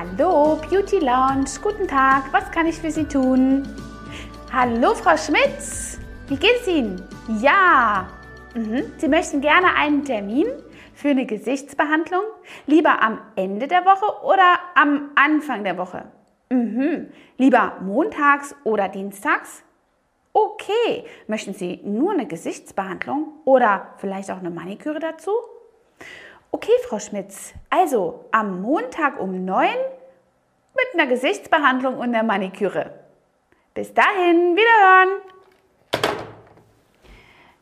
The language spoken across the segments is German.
Hallo, Beauty Lounge, guten Tag, was kann ich für Sie tun? Hallo, Frau Schmitz, wie geht es Ihnen? Ja, mhm. Sie möchten gerne einen Termin für eine Gesichtsbehandlung? Lieber am Ende der Woche oder am Anfang der Woche? Mhm. Lieber montags oder dienstags? Okay, möchten Sie nur eine Gesichtsbehandlung oder vielleicht auch eine Maniküre dazu? Okay, Frau Schmitz, also am Montag um 9 mit einer Gesichtsbehandlung und einer Maniküre. Bis dahin, wiederhören!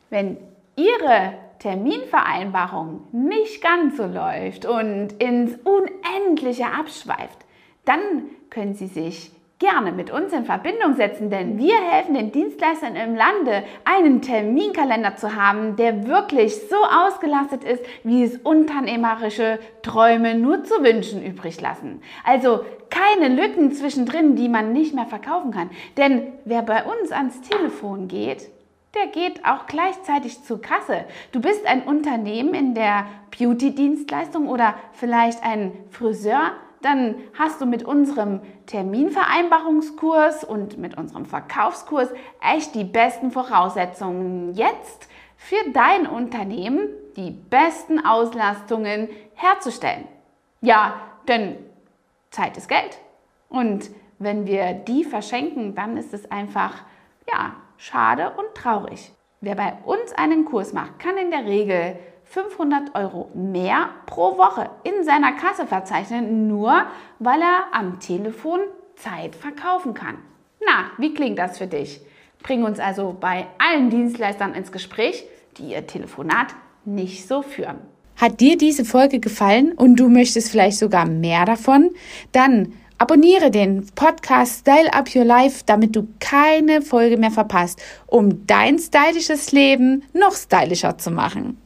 Wenn Ihre Terminvereinbarung nicht ganz so läuft und ins Unendliche abschweift, dann können Sie sich gerne mit uns in Verbindung setzen, denn wir helfen den Dienstleistern im Lande, einen Terminkalender zu haben, der wirklich so ausgelastet ist, wie es unternehmerische Träume nur zu wünschen übrig lassen. Also keine Lücken zwischendrin, die man nicht mehr verkaufen kann. Denn wer bei uns ans Telefon geht, der geht auch gleichzeitig zur Kasse. Du bist ein Unternehmen in der Beauty-Dienstleistung oder vielleicht ein Friseur, dann hast du mit unserem Terminvereinbarungskurs und mit unserem Verkaufskurs echt die besten Voraussetzungen jetzt für dein Unternehmen die besten Auslastungen herzustellen. Ja, denn Zeit ist Geld. Und wenn wir die verschenken, dann ist es einfach, ja, schade und traurig. Wer bei uns einen Kurs macht, kann in der Regel 500 Euro mehr pro Woche in seiner Kasse verzeichnen, nur weil er am Telefon Zeit verkaufen kann. Na, wie klingt das für dich? Bring uns also bei allen Dienstleistern ins Gespräch, die ihr Telefonat nicht so führen. Hat dir diese Folge gefallen und du möchtest vielleicht sogar mehr davon? Dann abonniere den Podcast Style Up Your Life, damit du keine Folge mehr verpasst, um dein stylisches Leben noch stylischer zu machen.